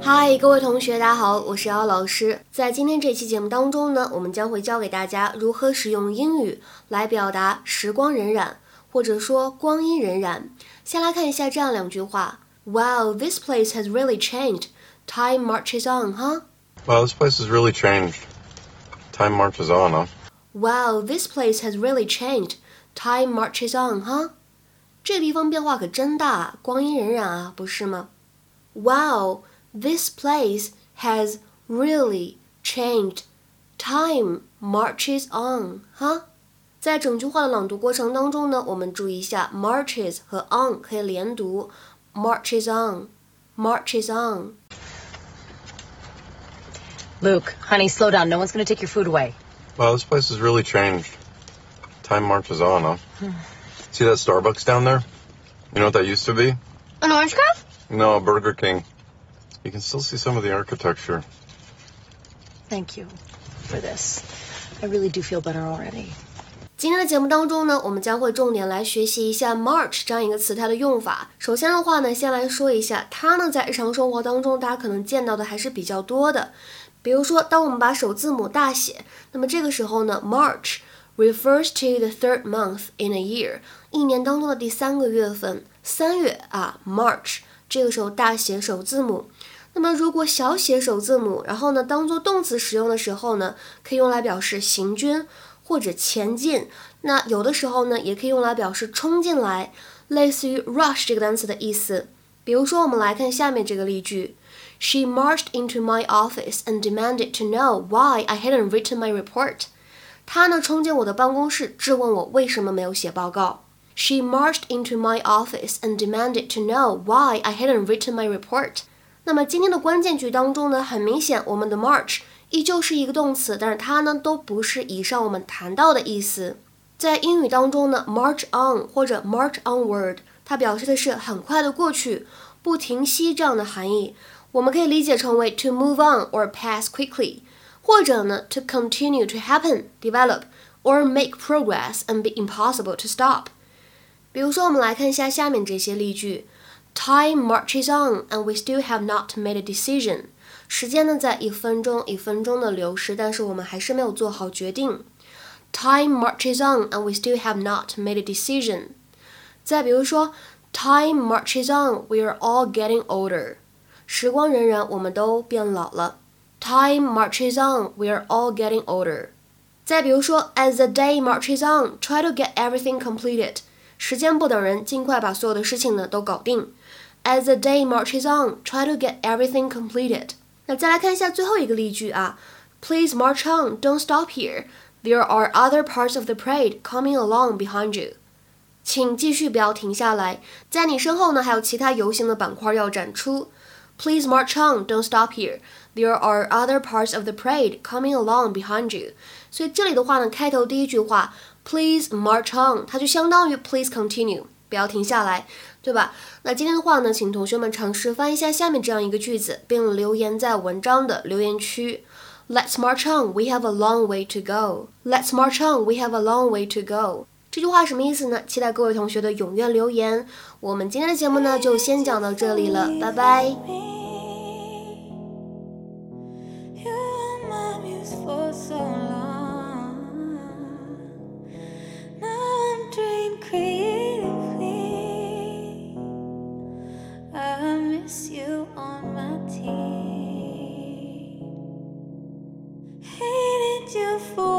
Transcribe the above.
嗨，各位同学，大家好，我是姚老师。在今天这期节目当中呢，我们将会教给大家如何使用英语来表达时光荏苒，或者说光阴荏苒。先来看一下这样两句话：Wow, this place has really changed. Time marches on, huh? Wow, this place has really changed. Time marches on, huh? Wow, this place has really changed. Time marches on, huh? 这地方变化可真大，光阴荏苒啊，不是吗？Wow, this place has really changed. Time marches on, huh? 在整句话的朗读过程当中呢，我们注意一下 marches 和 on 可以连读，marches on，marches on。 Luke, honey, slow down. No one's going to take your food away. Wow, this place has really changed. Time marches on, huh? See that Starbucks down there? You know what that used to be? An orange grove? No, Burger King. You can still see some of the architecture. Thank you for this. I really do feel better already. 今天的节目当中呢，我们将会重点来学习一下 march 这样一个词它的用法。首先的话呢，先来说一下它呢，在日常生活当中，大家可能见到的还是比较多的。比如说，当我们把首字母大写，那么这个时候呢，March refers to the third month in a year，一年当中的第三个月份，三月啊，March，这个时候大写首字母。那么如果小写首字母，然后呢，当做动词使用的时候呢，可以用来表示行军或者前进。那有的时候呢，也可以用来表示冲进来，类似于 rush 这个单词的意思。比如说，我们来看下面这个例句。She marched into my office and demanded to know why I hadn't written my report. 她呢冲进我的办公室，质问我为什么没有写报告。She marched into my office and demanded to know why I hadn't written my report. 那么今天的关键句当中呢，很明显我们的 march 依旧是一个动词，但是它呢都不是以上我们谈到的意思。在英语当中呢，march on 或者 march onward，它表示的是很快的过去，不停息这样的含义。我们可以理解成为 to move on or pass quickly，或者呢 to continue to happen, develop or make progress and be impossible to stop。比如说，我们来看一下下面这些例句：Time marches on and we still have not made a decision。时间呢在一分钟一分钟的流逝，但是我们还是没有做好决定。Time marches on and we still have not made a decision。再比如说，Time marches on, we are all getting older。时光荏苒，我们都变老了。Time marches on, we are all getting older。再比如说，As the day marches on, try to get everything completed。时间不等人，尽快把所有的事情呢都搞定。As the day marches on, try to get everything completed。 那再来看一下最后一个例句啊，Please march on, don't stop here. There are other parts of the parade coming along behind you. 请继续，不要停下来，在你身后呢还有其他游行的板块要展出。Please march on, don't stop here. There are other parts of the parade coming along behind you. 所以这里的话呢，开头第一句话 Please march on，它就相当于 Please continue， 不要停下来，对吧？那今天的话呢，请同学们尝试翻译一下下面这样一个句子，并留言在文章的留言区。Let's march on, we have a long way to go. Let's march on, we have a long way to go. 这句话什么意思呢？期待各位同学的踊跃留言。我们今天的节目呢，就先讲到这里了，拜拜。Hated you for